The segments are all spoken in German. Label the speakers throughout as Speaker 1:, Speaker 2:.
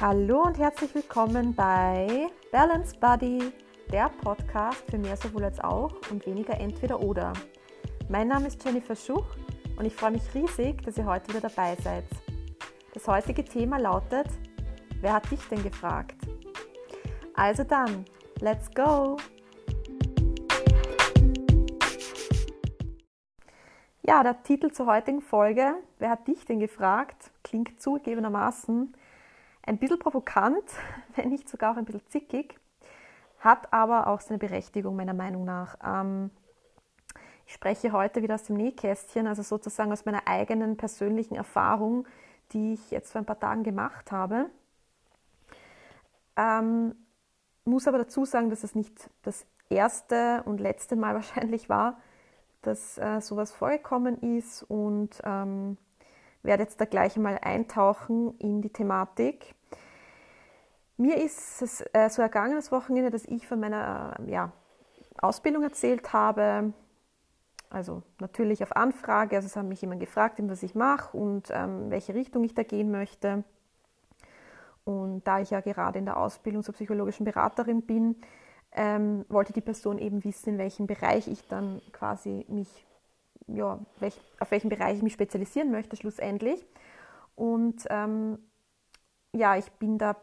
Speaker 1: Hallo und herzlich willkommen bei Balance Buddy, der Podcast für mehr sowohl als auch und weniger entweder oder. Mein Name ist Jennifer Schuch und ich freue mich riesig, dass ihr heute wieder dabei seid. Das heutige Thema lautet, wer hat dich denn gefragt? Also dann, let's go! Ja, der Titel zur heutigen Folge, wer hat dich denn gefragt, klingt zugegebenermaßen ein bisschen provokant, wenn nicht sogar auch ein bisschen zickig, hat aber auch seine Berechtigung meiner Meinung nach. Ähm, ich spreche heute wieder aus dem Nähkästchen, also sozusagen aus meiner eigenen persönlichen Erfahrung, die ich jetzt vor ein paar Tagen gemacht habe. Ähm, muss aber dazu sagen, dass es nicht das erste und letzte Mal wahrscheinlich war, dass äh, sowas vorgekommen ist und ähm, werde jetzt da gleich einmal eintauchen in die Thematik. Mir ist es äh, so ergangen das Wochenende, dass ich von meiner äh, ja, Ausbildung erzählt habe. Also natürlich auf Anfrage, also es hat mich jemand gefragt, was ich mache und ähm, welche Richtung ich da gehen möchte. Und da ich ja gerade in der Ausbildung zur psychologischen Beraterin bin, ähm, wollte die Person eben wissen, in welchem Bereich ich dann quasi mich ja, welch, auf welchen Bereich ich mich spezialisieren möchte schlussendlich. Und ähm, ja, ich bin da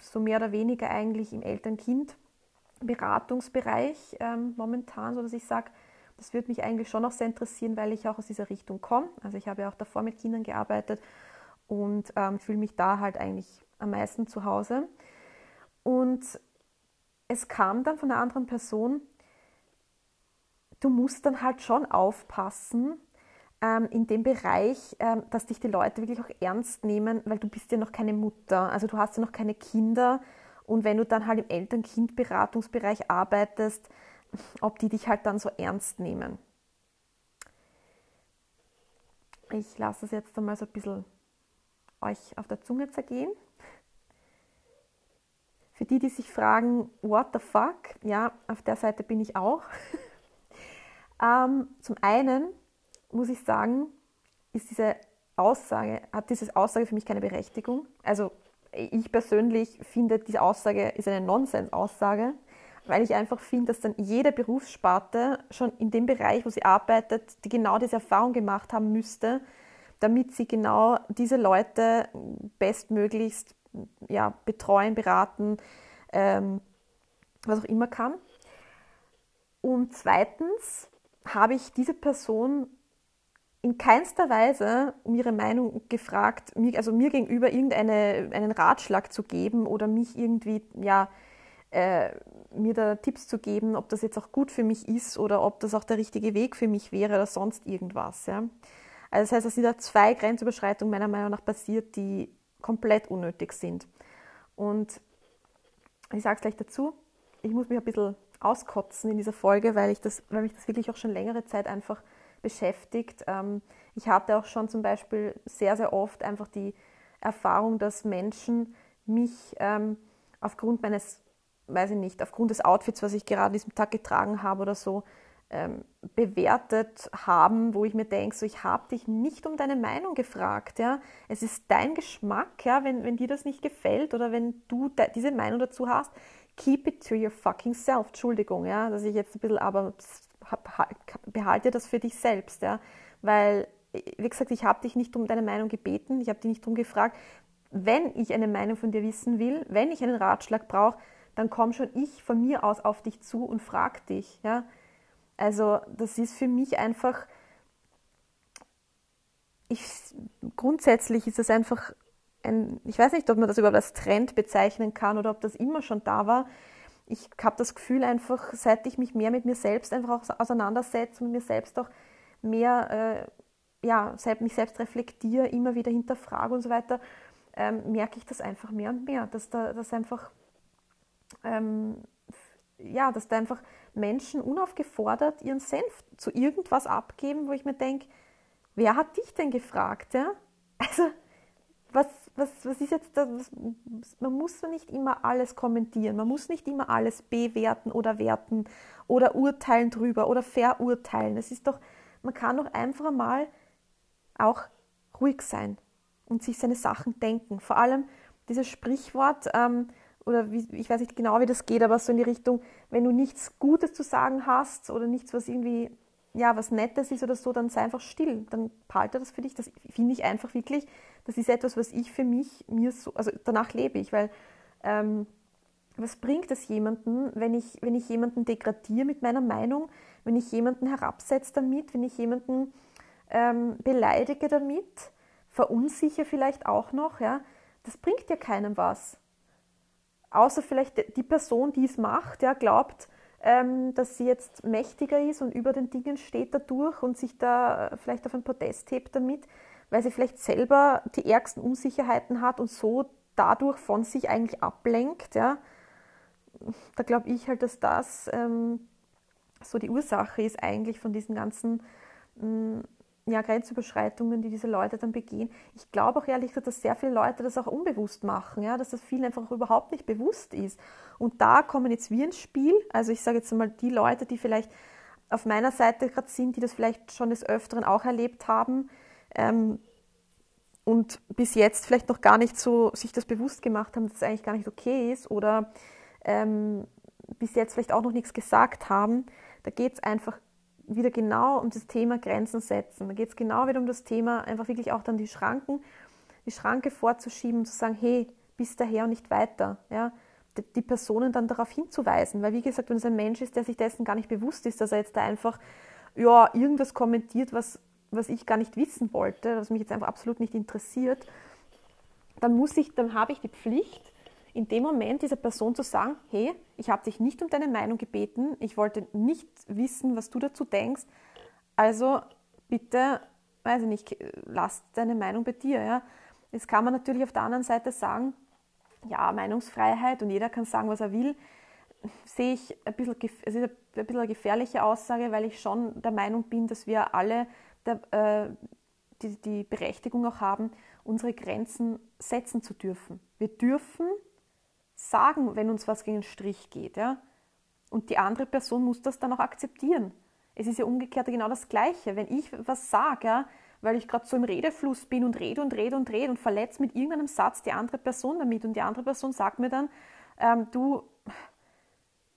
Speaker 1: so mehr oder weniger eigentlich im Eltern-Kind-Beratungsbereich ähm, momentan, sodass ich sage, das würde mich eigentlich schon noch sehr interessieren, weil ich auch aus dieser Richtung komme. Also ich habe ja auch davor mit Kindern gearbeitet und ähm, fühle mich da halt eigentlich am meisten zu Hause. Und es kam dann von einer anderen Person, du musst dann halt schon aufpassen ähm, in dem Bereich, ähm, dass dich die Leute wirklich auch ernst nehmen, weil du bist ja noch keine Mutter, also du hast ja noch keine Kinder und wenn du dann halt im Eltern-Kind-Beratungsbereich arbeitest, ob die dich halt dann so ernst nehmen. Ich lasse es jetzt einmal so ein bisschen euch auf der Zunge zergehen. Für die, die sich fragen, what the fuck, ja, auf der Seite bin ich auch. Ähm, zum einen muss ich sagen, ist diese Aussage, hat diese Aussage für mich keine Berechtigung. Also ich persönlich finde, diese Aussage ist eine Nonsens-Aussage, weil ich einfach finde, dass dann jede Berufssparte schon in dem Bereich, wo sie arbeitet, die genau diese Erfahrung gemacht haben müsste, damit sie genau diese Leute bestmöglichst ja, betreuen, beraten, ähm, was auch immer kann. Und zweitens habe ich diese Person in keinster Weise um ihre Meinung gefragt, also mir gegenüber irgendeinen Ratschlag zu geben oder mich irgendwie, ja, äh, mir da Tipps zu geben, ob das jetzt auch gut für mich ist oder ob das auch der richtige Weg für mich wäre oder sonst irgendwas. Ja. Also das heißt, es sind da zwei Grenzüberschreitungen meiner Meinung nach passiert, die komplett unnötig sind. Und ich sage es gleich dazu, ich muss mich ein bisschen auskotzen in dieser Folge, weil, ich das, weil mich das wirklich auch schon längere Zeit einfach beschäftigt. Ähm, ich hatte auch schon zum Beispiel sehr, sehr oft einfach die Erfahrung, dass Menschen mich ähm, aufgrund meines, weiß ich nicht, aufgrund des Outfits, was ich gerade an diesem Tag getragen habe oder so, ähm, bewertet haben, wo ich mir denke, so, ich habe dich nicht um deine Meinung gefragt. Ja? Es ist dein Geschmack, ja? wenn, wenn dir das nicht gefällt oder wenn du diese Meinung dazu hast, keep it to your fucking self. Entschuldigung, ja, dass ich jetzt ein bisschen, aber behalte das für dich selbst, ja, weil, wie gesagt, ich habe dich nicht um deine Meinung gebeten, ich habe dich nicht darum gefragt. Wenn ich eine Meinung von dir wissen will, wenn ich einen Ratschlag brauche, dann komm schon ich von mir aus auf dich zu und frag dich, ja. Also, das ist für mich einfach, ich, grundsätzlich ist es einfach ein, ich weiß nicht, ob man das überhaupt als Trend bezeichnen kann oder ob das immer schon da war. Ich habe das Gefühl einfach, seit ich mich mehr mit mir selbst einfach auch auseinandersetze und mir selbst auch mehr, äh, ja, mich selbst reflektiere, immer wieder hinterfrage und so weiter, ähm, merke ich das einfach mehr und mehr, dass da dass einfach, ähm, ja, dass da einfach Menschen unaufgefordert ihren Senf zu irgendwas abgeben, wo ich mir denke, wer hat dich denn gefragt, ja? Also was, was, was ist jetzt das? Man muss nicht immer alles kommentieren, man muss nicht immer alles bewerten oder werten oder urteilen drüber oder verurteilen. Es ist doch, man kann doch einfach mal auch ruhig sein und sich seine Sachen denken. Vor allem, dieses Sprichwort, ähm, oder wie, ich weiß nicht genau, wie das geht, aber so in die Richtung, wenn du nichts Gutes zu sagen hast oder nichts, was irgendwie, ja, was Nettes ist oder so, dann sei einfach still. Dann behalte das für dich. Das finde ich einfach wirklich, das ist etwas, was ich für mich, mir so, also danach lebe ich, weil ähm, was bringt es jemanden, wenn ich, wenn ich jemanden degradiere mit meiner Meinung, wenn ich jemanden herabsetze damit, wenn ich jemanden ähm, beleidige damit, verunsichere vielleicht auch noch, ja, das bringt ja keinem was. Außer vielleicht die Person, die es macht, ja, glaubt, dass sie jetzt mächtiger ist und über den Dingen steht dadurch und sich da äh, vielleicht auf ein Podest hebt damit, weil sie vielleicht selber die ärgsten Unsicherheiten hat und so dadurch von sich eigentlich ablenkt, ja. Da glaube ich halt, dass das ähm, so die Ursache ist eigentlich von diesen ganzen mh, mm, ja, Grenzüberschreitungen, die diese Leute dann begehen. Ich glaube auch ehrlich gesagt, dass sehr viele Leute das auch unbewusst machen, ja, dass das vielen einfach überhaupt nicht bewusst ist. Und da kommen jetzt wir ins Spiel. Also ich sage jetzt mal die Leute, die vielleicht auf meiner Seite gerade sind, die das vielleicht schon des Öfteren auch erlebt haben ähm, und bis jetzt vielleicht noch gar nicht so sich das bewusst gemacht haben, dass es eigentlich gar nicht okay ist oder ähm, bis jetzt vielleicht auch noch nichts gesagt haben, da geht es einfach wieder genau um das Thema Grenzen setzen. Da geht es genau wieder um das Thema, einfach wirklich auch dann die Schranken, die Schranke vorzuschieben und zu sagen, hey, bis daher und nicht weiter. Ja? Die Personen dann darauf hinzuweisen. Weil wie gesagt, wenn es ein Mensch ist, der sich dessen gar nicht bewusst ist, dass er jetzt da einfach ja, irgendwas kommentiert, was, was ich gar nicht wissen wollte, was mich jetzt einfach absolut nicht interessiert, dann muss ich, dann habe ich die Pflicht, in dem Moment dieser Person zu sagen, hey, ich habe dich nicht um deine Meinung gebeten, ich wollte nicht wissen, was du dazu denkst, also bitte, weiß ich nicht, lass deine Meinung bei dir. Ja? Jetzt kann man natürlich auf der anderen Seite sagen, ja, Meinungsfreiheit und jeder kann sagen, was er will, sehe ich ein bisschen, es ist ein bisschen eine gefährliche Aussage, weil ich schon der Meinung bin, dass wir alle der, äh, die, die Berechtigung auch haben, unsere Grenzen setzen zu dürfen. Wir dürfen sagen, wenn uns was gegen den Strich geht. Ja? Und die andere Person muss das dann auch akzeptieren. Es ist ja umgekehrt genau das Gleiche. Wenn ich was sage, ja, weil ich gerade so im Redefluss bin und rede und rede und rede und verletze mit irgendeinem Satz die andere Person damit und die andere Person sagt mir dann, ähm, du,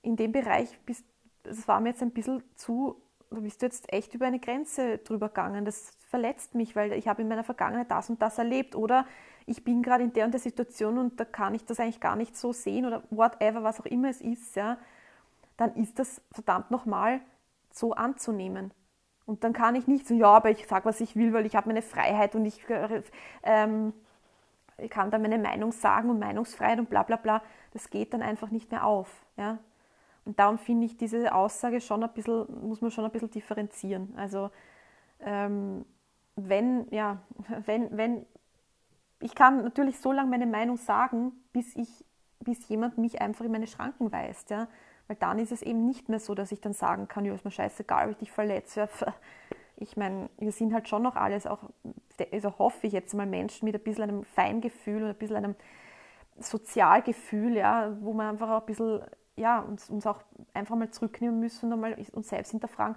Speaker 1: in dem Bereich bist, das war mir jetzt ein bisschen zu, da bist du jetzt echt über eine Grenze drüber gegangen. Das verletzt mich, weil ich habe in meiner Vergangenheit das und das erlebt. Oder ich bin gerade in der und der Situation und da kann ich das eigentlich gar nicht so sehen oder whatever, was auch immer es ist, ja, dann ist das verdammt nochmal so anzunehmen. Und dann kann ich nicht so, ja, aber ich sage, was ich will, weil ich habe meine Freiheit und ich, ähm, ich kann da meine Meinung sagen und Meinungsfreiheit und bla bla bla. Das geht dann einfach nicht mehr auf. Ja? Darum finde ich diese Aussage schon ein bisschen, muss man schon ein bisschen differenzieren. Also ähm, wenn, ja, wenn, wenn ich kann natürlich so lange meine Meinung sagen, bis, ich, bis jemand mich einfach in meine Schranken weist. Ja? Weil dann ist es eben nicht mehr so, dass ich dann sagen kann, ja, ist mir scheißegal, ob ich dich verletze. Ich meine, wir sind halt schon noch alles, auch, also hoffe ich jetzt mal Menschen mit ein bisschen einem Feingefühl und ein bisschen einem Sozialgefühl, ja, wo man einfach auch ein bisschen, ja, uns, uns auch einfach mal zurücknehmen müssen und mal uns selbst hinterfragen,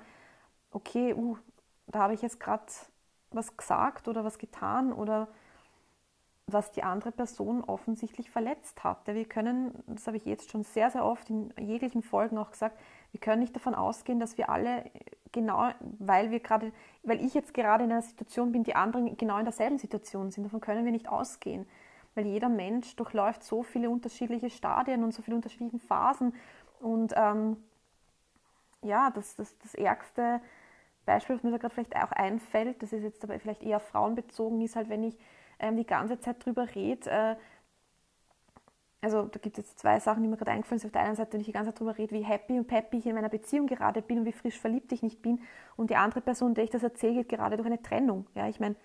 Speaker 1: okay, uh, da habe ich jetzt gerade was gesagt oder was getan oder was die andere Person offensichtlich verletzt hat. Wir können, das habe ich jetzt schon sehr, sehr oft in jeglichen Folgen auch gesagt, wir können nicht davon ausgehen, dass wir alle genau, weil wir gerade, weil ich jetzt gerade in einer Situation bin, die anderen genau in derselben Situation sind. Davon können wir nicht ausgehen. Weil jeder Mensch durchläuft so viele unterschiedliche Stadien und so viele unterschiedliche Phasen. Und ähm, ja, das, das, das ärgste Beispiel, was mir da gerade vielleicht auch einfällt, das ist jetzt aber vielleicht eher frauenbezogen, ist halt, wenn ich ähm, die ganze Zeit drüber rede. Äh, also da gibt es jetzt zwei Sachen, die mir gerade eingefallen sind. Auf der einen Seite, wenn ich die ganze Zeit drüber rede, wie happy und peppy ich in meiner Beziehung gerade bin und wie frisch verliebt ich nicht bin. Und die andere Person, der ich das erzähle, geht gerade durch eine Trennung. Ja, ich meine,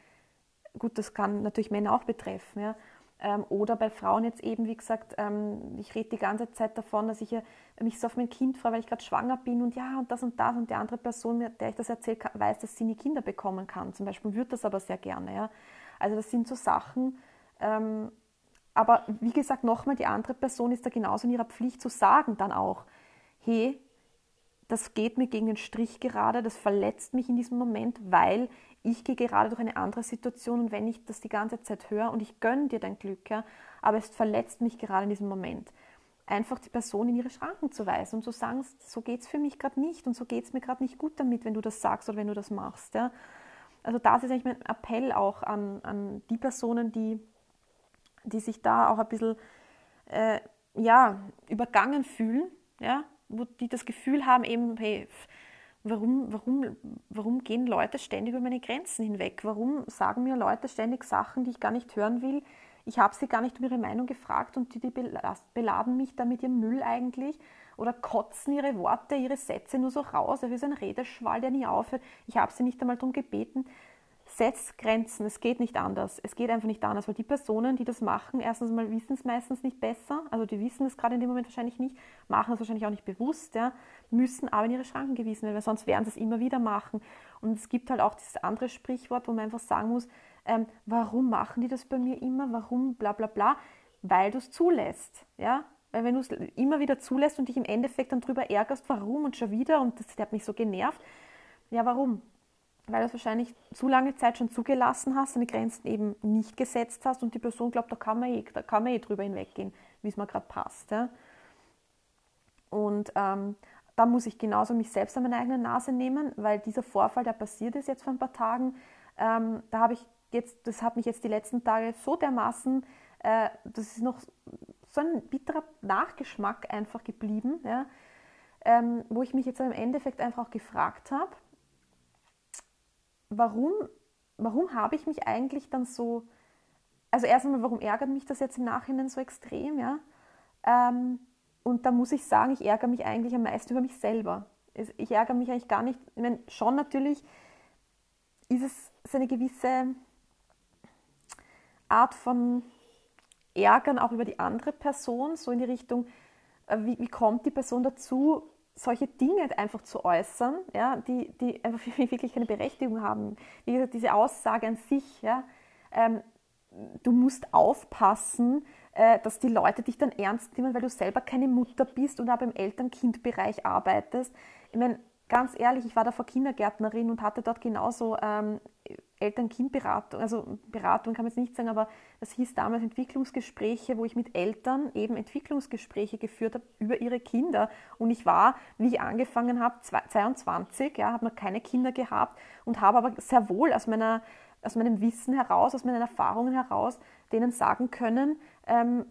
Speaker 1: gut, das kann natürlich Männer auch betreffen. Ja. Ähm, oder bei Frauen jetzt eben, wie gesagt, ähm, ich rede die ganze Zeit davon, dass ich mich so auf mein Kind freue, weil ich gerade schwanger bin und ja und das und das und die andere Person, der ich das erzähle, weiß, dass sie nie Kinder bekommen kann. Zum Beispiel würde das aber sehr gerne. Ja. Also das sind so Sachen. Ähm, aber wie gesagt, nochmal, die andere Person ist da genauso in ihrer Pflicht zu sagen dann auch, hey, das geht mir gegen den Strich gerade, das verletzt mich in diesem Moment, weil ich gehe gerade durch eine andere Situation und wenn ich das die ganze Zeit höre und ich gönne dir dein Glück, ja, aber es verletzt mich gerade in diesem Moment, einfach die Person in ihre Schranken zu weisen und zu sagen, so geht es für mich gerade nicht und so geht es mir gerade nicht gut damit, wenn du das sagst oder wenn du das machst. Ja. Also das ist eigentlich mein Appell auch an, an die Personen, die, die sich da auch ein bisschen äh, ja, übergangen fühlen, ja, wo die das Gefühl haben, eben, hey, warum, warum, warum gehen Leute ständig über meine Grenzen hinweg? Warum sagen mir Leute ständig Sachen, die ich gar nicht hören will? Ich habe sie gar nicht um ihre Meinung gefragt und die, die beladen mich da mit ihrem Müll eigentlich oder kotzen ihre Worte, ihre Sätze nur so raus, wie so ein Redeschwall, der nie aufhört. Ich habe sie nicht einmal darum gebeten. Setzt Grenzen, es geht nicht anders. Es geht einfach nicht anders, weil die Personen, die das machen, erstens mal wissen es meistens nicht besser, also die wissen es gerade in dem Moment wahrscheinlich nicht, machen es wahrscheinlich auch nicht bewusst, ja, müssen aber in ihre Schranken gewiesen werden, weil sonst werden sie es immer wieder machen. Und es gibt halt auch dieses andere Sprichwort, wo man einfach sagen muss, ähm, warum machen die das bei mir immer, warum bla bla bla, weil du es zulässt. Ja? Weil wenn du es immer wieder zulässt und dich im Endeffekt dann darüber ärgerst, warum und schon wieder und das hat mich so genervt, ja warum? Weil du es wahrscheinlich zu lange Zeit schon zugelassen hast, deine Grenzen eben nicht gesetzt hast und die Person glaubt, da kann man eh, da kann man eh drüber hinweggehen, wie es mir gerade passt. Ja? Und ähm, da muss ich genauso mich selbst an meine eigene Nase nehmen, weil dieser Vorfall, der passiert ist jetzt vor ein paar Tagen, ähm, da habe ich jetzt, das hat mich jetzt die letzten Tage so dermaßen, äh, das ist noch so ein bitterer Nachgeschmack einfach geblieben, ja, ähm, wo ich mich jetzt im Endeffekt einfach auch gefragt habe, warum, warum habe ich mich eigentlich dann so, also erst einmal, warum ärgert mich das jetzt im Nachhinein so extrem, ja? Ähm, und da muss ich sagen, ich ärgere mich eigentlich am meisten über mich selber. Ich ärgere mich eigentlich gar nicht, ich meine, schon natürlich ist es eine gewisse Art von Ärgern auch über die andere Person, so in die Richtung, äh, wie, wie kommt die Person dazu, solche Dinge einfach zu äußern, ja, die, die einfach wirklich keine Berechtigung haben. Wie gesagt, diese Aussage an sich, ja, ähm, du musst aufpassen, dass die Leute dich dann ernst nehmen, weil du selber keine Mutter bist und auch im Eltern-Kind-Bereich arbeitest. Ich meine, ganz ehrlich, ich war da vor Kindergärtnerin und hatte dort genauso ähm, Eltern-Kind-Beratung, also Beratung kann man jetzt nicht sagen, aber das hieß damals Entwicklungsgespräche, wo ich mit Eltern eben Entwicklungsgespräche geführt habe über ihre Kinder. Und ich war, wie ich angefangen habe, 22, ja, habe noch keine Kinder gehabt und habe aber sehr wohl aus, meiner, aus meinem Wissen heraus, aus meinen Erfahrungen heraus, denen sagen können, ähm,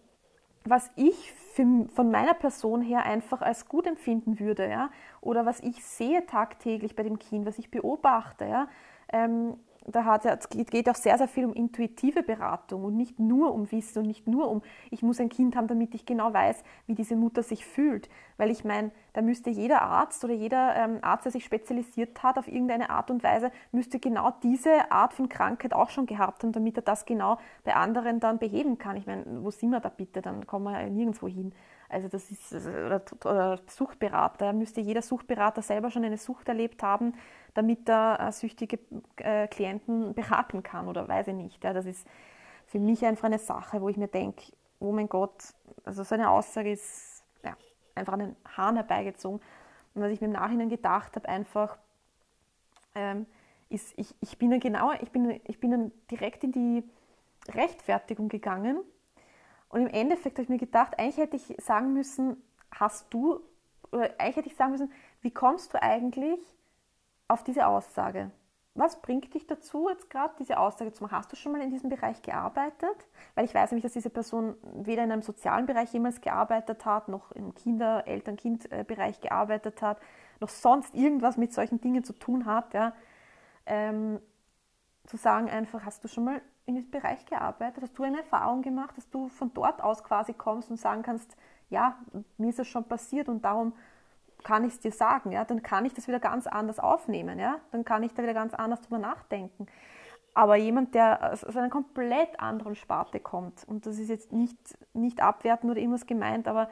Speaker 1: was ich von meiner Person her einfach als gut empfinden würde, ja, oder was ich sehe tagtäglich bei dem Kind, was ich beobachte, ja, ähm, da hat, es geht auch sehr, sehr viel um intuitive Beratung und nicht nur um Wissen und nicht nur um, ich muss ein Kind haben, damit ich genau weiß, wie diese Mutter sich fühlt. Weil ich meine, da müsste jeder Arzt oder jeder ähm, Arzt, der sich spezialisiert hat auf irgendeine Art und Weise, müsste genau diese Art von Krankheit auch schon gehabt haben, damit er das genau bei anderen dann beheben kann. Ich meine, wo sind wir da bitte? Dann kommen wir ja nirgendwo hin. Also das ist, oder, oder Suchtberater, müsste jeder Suchtberater selber schon eine Sucht erlebt haben, damit er äh, süchtige äh, Klienten beraten kann oder weiß ich nicht. Das ist für mich einfach eine Sache, wo ich mir denke, oh mein Gott, also so eine Aussage ist ja, einfach an den Haaren herbeigezogen. Und was ich mir im Nachhinein gedacht habe, einfach, ähm, ist, ich, ich bin dann genau, ich bin, ich bin dann direkt in die Rechtfertigung gegangen. Und im Endeffekt habe ich mir gedacht, eigentlich hätte ich sagen müssen, hast du, oder eigentlich hätte ich sagen müssen, wie kommst du eigentlich auf diese Aussage. Was bringt dich dazu, jetzt gerade diese Aussage zu machen? Hast du schon mal in diesem Bereich gearbeitet? Weil ich weiß nämlich, dass diese Person weder in einem sozialen Bereich jemals gearbeitet hat, noch im Kinder-, Eltern-Kind-Bereich gearbeitet hat, noch sonst irgendwas mit solchen Dingen zu tun hat. Ja. Ähm, zu sagen einfach, hast du schon mal in diesem Bereich gearbeitet? Hast du eine Erfahrung gemacht, dass du von dort aus quasi kommst und sagen kannst, ja, mir ist das schon passiert und darum kann ich es dir sagen, ja, dann kann ich das wieder ganz anders aufnehmen, ja, dann kann ich da wieder ganz anders drüber nachdenken. Aber jemand, der aus einer komplett anderen Sparte kommt, und das ist jetzt nicht, nicht abwertend oder irgendwas gemeint, aber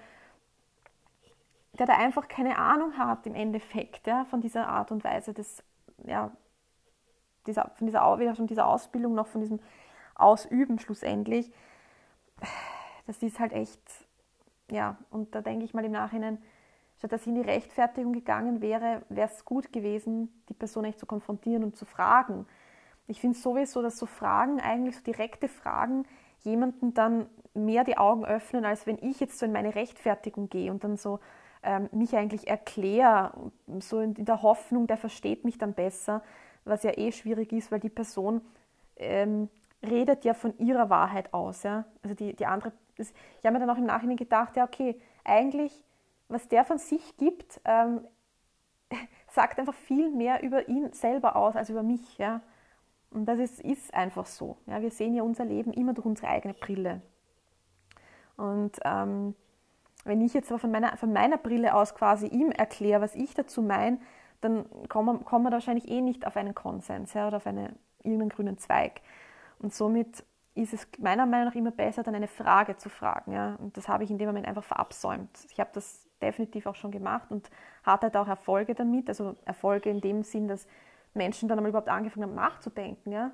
Speaker 1: der da einfach keine Ahnung hat im Endeffekt ja, von dieser Art und Weise des, ja, dieser, von dieser, weder von dieser Ausbildung noch von diesem Ausüben schlussendlich, das ist halt echt, ja, und da denke ich mal im Nachhinein, statt dass ich in die Rechtfertigung gegangen wäre, wäre es gut gewesen, die Person echt zu konfrontieren und zu fragen. ich finde sowieso, dass so Fragen, eigentlich so direkte Fragen, jemanden dann mehr die Augen öffnen, als wenn ich jetzt so in meine Rechtfertigung gehe und dann so ähm, mich eigentlich erkläre, so in, in, der Hoffnung, der versteht mich dann besser, was ja eh schwierig ist, weil die Person ähm, redet ja von ihrer Wahrheit aus. Ja? Also die, die andere, das, ich habe mir dann auch im Nachhinein gedacht, ja okay, eigentlich, was der von sich gibt, ähm, sagt einfach viel mehr über ihn selber aus als über mich. Ja? Und das ist, ist einfach so. Ja? Wir sehen ja unser Leben immer durch unsere eigene Brille. Und ähm, wenn ich jetzt aber von meiner, von meiner Brille aus quasi ihm erkläre, was ich dazu meine, dann kommen wir, kommen wir wahrscheinlich eh nicht auf einen Konsens ja, oder auf eine, irgendeinen grünen Zweig. Und somit ist es meiner Meinung nach immer besser, dann eine Frage zu fragen. Ja? Und das habe ich in dem Moment einfach verabsäumt. Ich habe das definitiv auch schon gemacht und hatte halt auch Erfolge damit. Also Erfolge in dem Sinn, dass Menschen dann einmal überhaupt angefangen haben nachzudenken. Ja?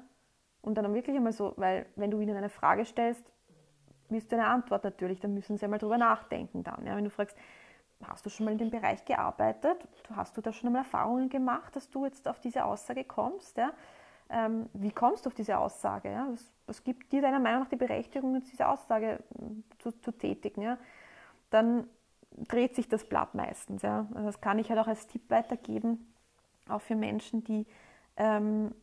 Speaker 1: Und dann wirklich einmal so, weil wenn du ihnen eine Frage stellst, willst du eine Antwort natürlich, dann müssen sie einmal drüber nachdenken dann. Ja? Wenn du fragst, hast du schon mal in dem Bereich gearbeitet? Hast du da schon einmal Erfahrungen gemacht, dass du jetzt auf diese Aussage kommst? Ja? Ähm, wie kommst du auf diese Aussage? Ja? Was, was, gibt dir deiner Meinung nach die Berechtigung, diese Aussage hm, zu, zu tätigen? Ja? Dann dreht sich das Blatt meistens. Ja? Also das kann ich halt auch als Tipp weitergeben, auch für Menschen, die ähm,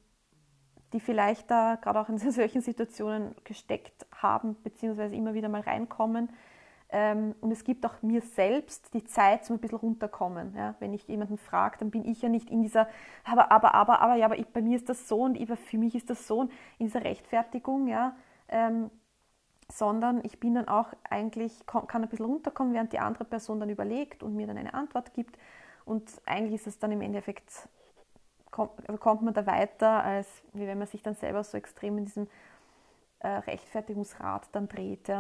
Speaker 1: die vielleicht da gerade auch in solchen Situationen gesteckt haben, beziehungsweise immer wieder mal reinkommen. Ähm, und es gibt auch mir selbst die Zeit zum ein bisschen runterkommen. Ja? Wenn ich jemanden frage, dann bin ich ja nicht in dieser, aber, aber, aber, aber, ja, aber ich, bei mir ist das so und ich, für mich ist das so in dieser Rechtfertigung, ja. Ähm, sondern ich bin dann auch eigentlich, kann ein bisschen runterkommen, während die andere Person dann überlegt und mir dann eine Antwort gibt. Und eigentlich ist es dann im Endeffekt kommt, kommt man da weiter, als wenn man sich dann selber so extrem in diesem äh, Rechtfertigungsrad dann dreht.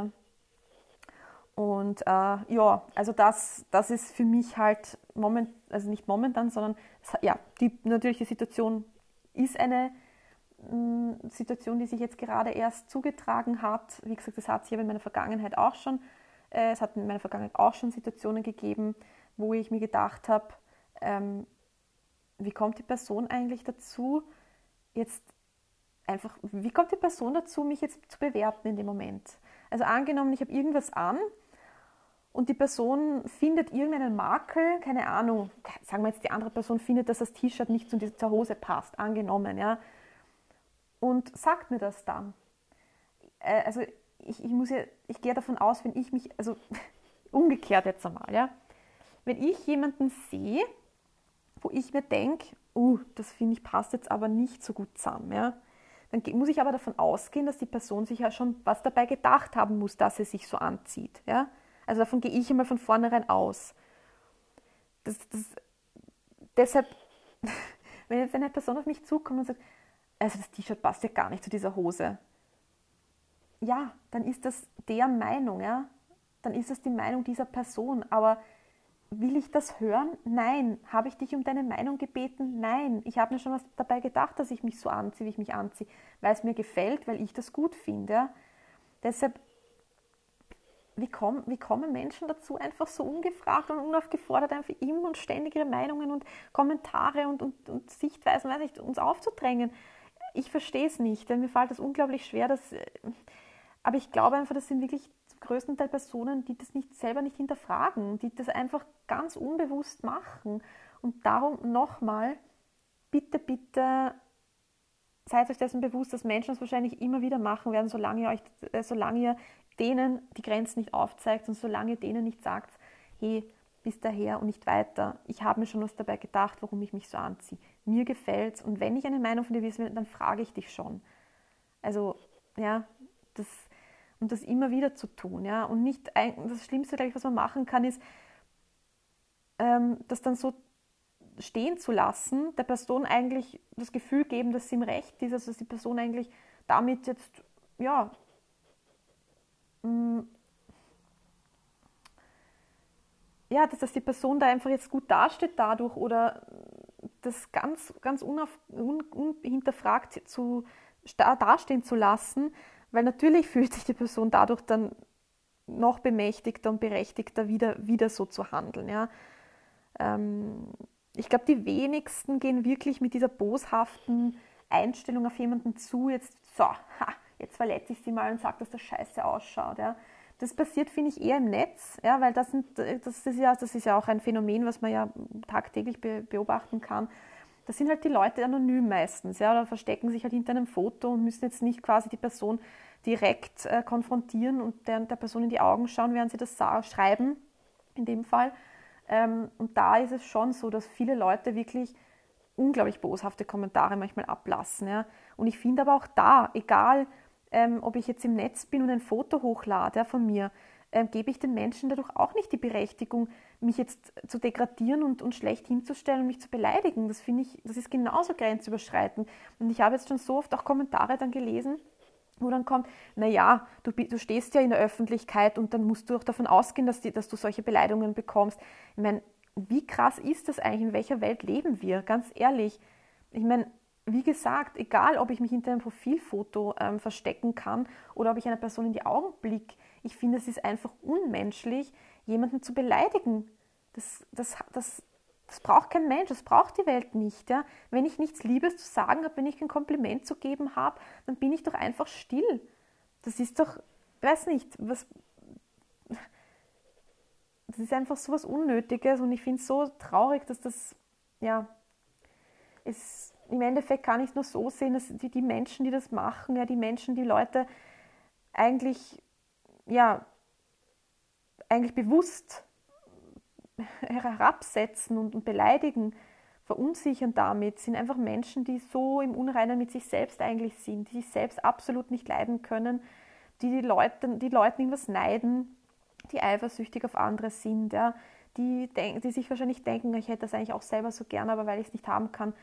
Speaker 1: Und äh, ja, also das, das ist für mich halt moment, also nicht momentan, sondern ja, die, natürlich die Situation ist eine Situation, die sich jetzt gerade erst zugetragen hat. Wie gesagt, das hat sich aber in meiner Vergangenheit auch schon, äh, es hat in meiner Vergangenheit auch schon Situationen gegeben, wo ich mir gedacht habe, ähm, wie kommt die Person eigentlich dazu, jetzt einfach, wie kommt die Person dazu, mich jetzt zu bewerten in dem Moment? Also angenommen, ich habe irgendwas an und die Person findet irgendeinen Makel, keine Ahnung, sagen wir jetzt, die andere Person findet, dass das T-Shirt nicht zu dieser Hose passt, angenommen, ja, und sagt mir das dann. Äh, also ich, ich muss ja, ich gehe davon aus, wenn ich mich, also umgekehrt jetzt einmal, ja, wenn ich jemanden sehe, wo ich mir denke, uh, das finde ich passt jetzt aber nicht so gut zusammen. Ja? Dann muss ich aber davon ausgehen, dass die Person sich ja schon was dabei gedacht haben muss, dass sie sich so anzieht. Ja? Also davon gehe ich immer von vornherein aus. Das, das, deshalb, wenn jetzt eine Person auf mich zukommt und sagt, also das T-Shirt passt ja gar nicht zu dieser Hose, ja, dann ist das der Meinung, ja, dann ist das die Meinung dieser Person, aber Will ich das hören? Nein. Habe ich dich um deine Meinung gebeten? Nein. Ich habe mir schon was dabei gedacht, dass ich mich so anziehe, wie ich mich anziehe, weil es mir gefällt, weil ich das gut finde. Deshalb, wie, komm, wie kommen Menschen dazu, einfach so ungefragt und unaufgefordert einfach immer und ständig ihre Meinungen und Kommentare und, und, und Sichtweisen weiß nicht, uns aufzudrängen? Ich verstehe es nicht, denn mir fällt das unglaublich schwer. Dass, aber ich glaube einfach, das sind wirklich größten Teil Personen, die das nicht selber nicht hinterfragen, die das einfach ganz unbewusst machen. Und darum nochmal, bitte, bitte seid euch dessen bewusst, dass Menschen das wahrscheinlich immer wieder machen werden, solange ihr, euch, äh, solange ihr denen die Grenzen nicht aufzeigt und solange ihr denen nicht sagt, hey, bis daher und nicht weiter. Ich habe mir schon was dabei gedacht, warum ich mich so anziehe. Mir gefällt es und wenn ich eine Meinung von dir wissen will, dann frage ich dich schon. Also, ja, das und das immer wieder zu tun. Ja? Und nicht, das Schlimmste, ich, was man machen kann, ist, ähm, das dann so stehen zu lassen, der Person eigentlich das Gefühl geben, dass sie im Recht ist, also dass die Person eigentlich damit jetzt, ja, mh, mm, ja, dass, dass die Person da einfach jetzt gut dasteht dadurch oder das ganz, ganz unauf, un, unhinterfragt zu, dastehen zu lassen, weil natürlich fühlt sich die Person dadurch dann noch bemächtigter und berechtigter, wieder, wieder so zu handeln. Ja. Ähm, ich glaube, die wenigsten gehen wirklich mit dieser boshaften Einstellung auf jemanden zu, jetzt so, ha, jetzt verletze ich sie mal und sage, dass das scheiße ausschaut. Ja. Das passiert, finde ich, eher im Netz, ja, weil das, sind, das, ist ja, das ist ja auch ein Phänomen, was man ja tagtäglich beobachten kann. Das sind halt die Leute anonym meistens, ja, oder verstecken sich halt hinter einem Foto und müssen jetzt nicht quasi die Person direkt äh, konfrontieren und der, der, Person in die Augen schauen, während sie das schreiben, in dem Fall. Ähm, und da ist es schon so, dass viele Leute wirklich unglaublich boshafte Kommentare manchmal ablassen. Ja. Und ich finde aber auch da, egal ähm, ob ich jetzt im Netz bin und ein Foto hochlade von mir, ähm, gebe ich den Menschen dadurch auch nicht die Berechtigung, mich jetzt zu degradieren und, und schlecht hinzustellen und mich zu beleidigen. Das finde ich, das ist genauso grenzüberschreitend. Und ich habe jetzt schon so oft auch Kommentare dann gelesen, wo dann kommt, naja, du, du stehst ja in der Öffentlichkeit und dann musst du auch davon ausgehen, dass, die, dass du solche Beleidigungen bekommst. Ich meine, wie krass ist das eigentlich? In welcher Welt leben wir? Ganz ehrlich. Ich meine, wie gesagt, egal ob ich mich hinter einem Profilfoto ähm, verstecken kann oder ob ich einer Person in die Augen blicke, ich finde, es ist einfach unmenschlich, jemanden zu beleidigen. Das, das, das, das braucht kein Mensch, das braucht die Welt nicht. Ja? Wenn ich nichts Liebes zu sagen habe, wenn ich kein Kompliment zu geben habe, dann bin ich doch einfach still. Das ist doch, weiß nicht, was. Das ist einfach so was Unnötiges und ich finde es so traurig, dass das, ja, es, im Endeffekt kann ich es nur so sehen, dass die, die Menschen, die das machen, ja, die Menschen, die Leute eigentlich, ja, eigentlich bewusst herabsetzen und, beleidigen, verunsichern damit, sind einfach Menschen, die so im Unreinen mit sich selbst eigentlich sind, die sich selbst absolut nicht leiden können, die die Leute, die Leuten irgendwas neiden, die eifersüchtig auf andere sind, ja, die, denk, die sich wahrscheinlich denken, ich hätte das eigentlich auch selber so gern, aber weil ich es nicht haben kann,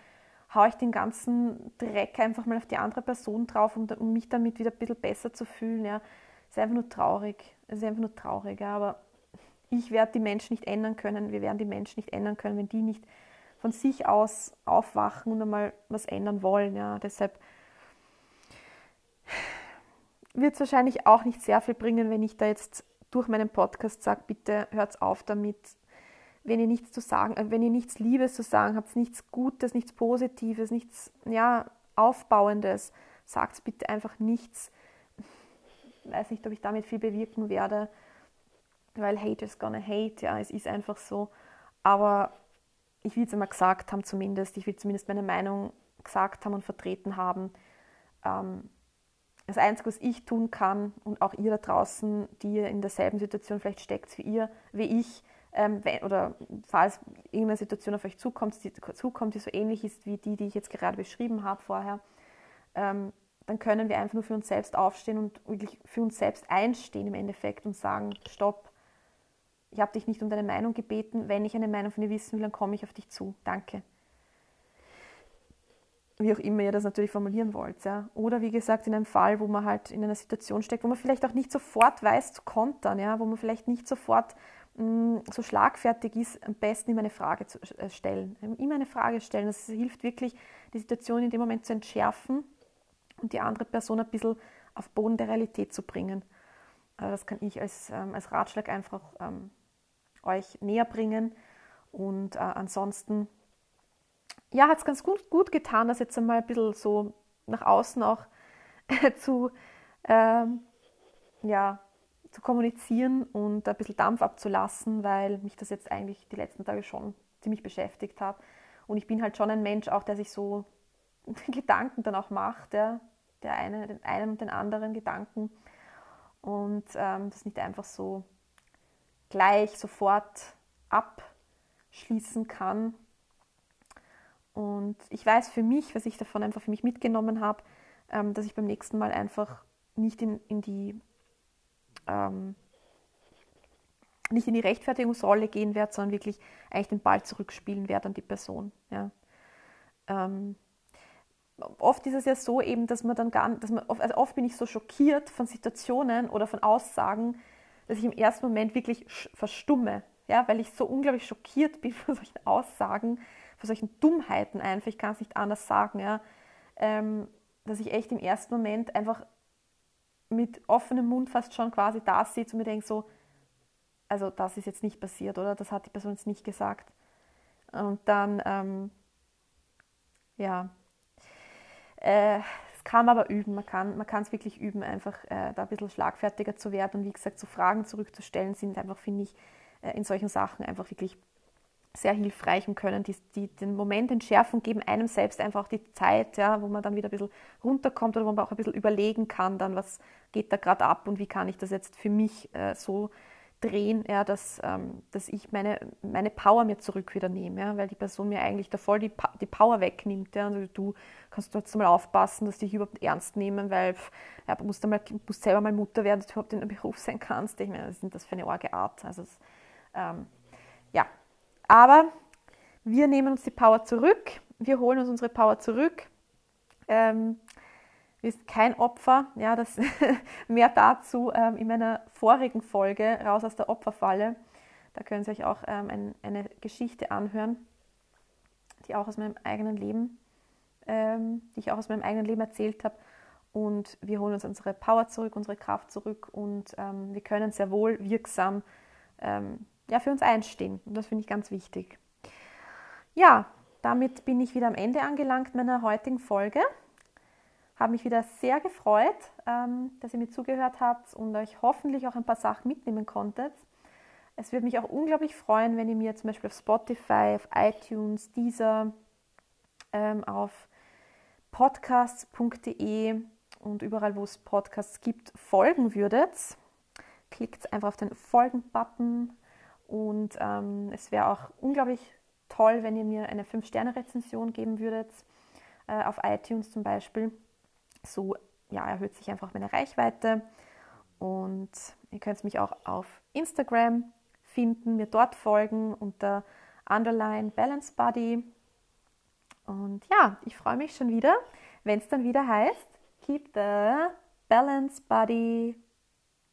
Speaker 1: haue ich den ganzen Dreck einfach mal auf die andere Person drauf, um, um mich damit wieder ein bisschen besser zu fühlen. Ja. Es ist einfach nur traurig. Es ist einfach nur traurig, ja, aber ich werde die Menschen nicht ändern können, wir werden die Menschen nicht ändern können, wenn die nicht von sich aus aufwachen und einmal was ändern wollen. Ja. Deshalb wird es wahrscheinlich auch nicht sehr viel bringen, wenn ich da jetzt durch meinen Podcast sage, bitte hört auf damit, wenn ihr nichts zu sagen, äh, wenn ihr nichts Liebes zu sagen habt, nichts Gutes, nichts Positives, nichts ja, Aufbauendes, sagt bitte einfach nichts. Ich weiß nicht, ob ich damit viel bewirken werde weil Hate is gonna hate, ja, es ist einfach so. Aber ich will es immer gesagt haben zumindest, ich will zumindest meine Meinung gesagt haben und vertreten haben. Ähm, das Einzige, was ich tun kann und auch ihr da draußen, die in derselben Situation vielleicht steckt wie ihr, wie ich, ähm, wenn, oder falls irgendeine Situation auf euch zukommt die, zukommt, die so ähnlich ist wie die, die ich jetzt gerade beschrieben habe vorher, ähm, dann können wir einfach nur für uns selbst aufstehen und wirklich für uns selbst einstehen im Endeffekt und sagen, stopp, ich habe dich nicht um deine Meinung gebeten. Wenn ich eine Meinung von dir wissen will, dann komme ich auf dich zu. Danke. Wie auch immer ihr das natürlich formulieren wollt. Ja. Oder wie gesagt, in einem Fall, wo man halt in einer Situation steckt, wo man vielleicht auch nicht sofort weiß zu kontern, ja, wo man vielleicht nicht sofort so schlagfertig ist, am besten immer eine Frage zu äh, stellen. Immer eine Frage stellen. Das hilft wirklich, die Situation in dem Moment zu entschärfen und die andere Person ein bisschen auf Boden der Realität zu bringen. Also das kann ich als, ähm, als Ratschlag einfach ähm, euch näher bringen. Und äh, ansonsten, ja, hat es ganz gut, gut getan, das jetzt einmal ein bisschen so nach außen auch zu, ähm, ja, zu kommunizieren und ein bisschen Dampf abzulassen, weil mich das jetzt eigentlich die letzten Tage schon ziemlich beschäftigt hat. Und ich bin halt schon ein Mensch auch, der sich so Gedanken dann auch macht, ja, der eine, den einen und den anderen Gedanken. Und ähm, das nicht einfach so gleich sofort abschließen kann. Und ich weiß für mich, was ich davon einfach für mich mitgenommen habe, ähm, dass ich beim nächsten Mal einfach nicht in, in die ähm, nicht in die Rechtfertigungsrolle gehen werde, sondern wirklich eigentlich den Ball zurückspielen werde an die Person. Ja. Ähm, oft ist es ja so eben, dass man dann gar, dass man, also oft bin ich so schockiert von Situationen oder von Aussagen, dass ich im ersten Moment wirklich verstumme, ja, weil ich so unglaublich schockiert bin von solchen Aussagen, von solchen Dummheiten einfach, ich kann es nicht anders sagen, ja, ähm, dass ich echt im ersten Moment einfach mit offenem Mund fast schon quasi da sitze und mir denke so, also das ist jetzt nicht passiert, oder? Das hat die Person jetzt nicht gesagt. Und dann, ähm, ja, Äh, kann man aber üben. Man kann es wirklich üben, einfach äh, da ein bisschen schlagfertiger zu werden. Und wie gesagt, so Fragen zurückzustellen sind einfach, finde ich, äh, in solchen Sachen einfach wirklich sehr hilfreich und können die, die, den Moment entschärfen geben einem selbst einfach die Zeit, ja, wo man dann wieder ein bisschen runterkommt oder wo man auch ein bisschen überlegen kann, dann was geht da gerade ab und wie kann ich das jetzt für mich äh, so drehen, ja, dass, ähm, dass ich meine, meine Power mir zurück wieder nehme, ja, weil die Person mir eigentlich da voll die, die Power wegnimmt. Ja, und du kannst jetzt mal aufpassen, dass die dich überhaupt ernst nehmen, weil ja, du musst, musst selber mal Mutter werden, dass du überhaupt in einem Beruf sein kannst. Ich meine, was ist das für eine arge Art? Also, das, ähm, aber wir nehmen uns die Power zurück, wir holen uns unsere Power zurück. Ähm, sind kein Opfer. Ja, das mehr dazu ähm, in meiner vorigen Folge raus aus der Opferfalle. Da können Sie euch auch ähm, ein, eine Geschichte anhören, die auch aus meinem eigenen Leben, ähm, die ich auch aus meinem eigenen Leben erzählt habe. Und wir holen uns unsere Power zurück, unsere Kraft zurück und ähm, wir können sehr wohl wirksam ähm, ja, für uns einstehen. Und das finde ich ganz wichtig. Ja, damit bin ich wieder am Ende angelangt meiner heutigen Folge. Habe mich wieder sehr gefreut, ähm, dass ihr mir zugehört habt und euch hoffentlich auch ein paar Sachen mitnehmen konntet. Es würde mich auch unglaublich freuen, wenn ihr mir zum Beispiel auf Spotify, auf iTunes, Deezer, ähm, auf podcasts.de und überall, wo es Podcasts gibt, folgen würdet. Klickt einfach auf den Folgen-Button und ähm, es wäre auch unglaublich toll, wenn ihr mir eine 5-Sterne-Rezension geben würdet, äh, auf iTunes zum Beispiel. So ja, erhöht sich einfach meine Reichweite. Und ihr könnt mich auch auf Instagram finden, mir dort folgen unter Underline Balance Buddy. Und ja, ich freue mich schon wieder, wenn es dann wieder heißt, Keep the Balance Buddy.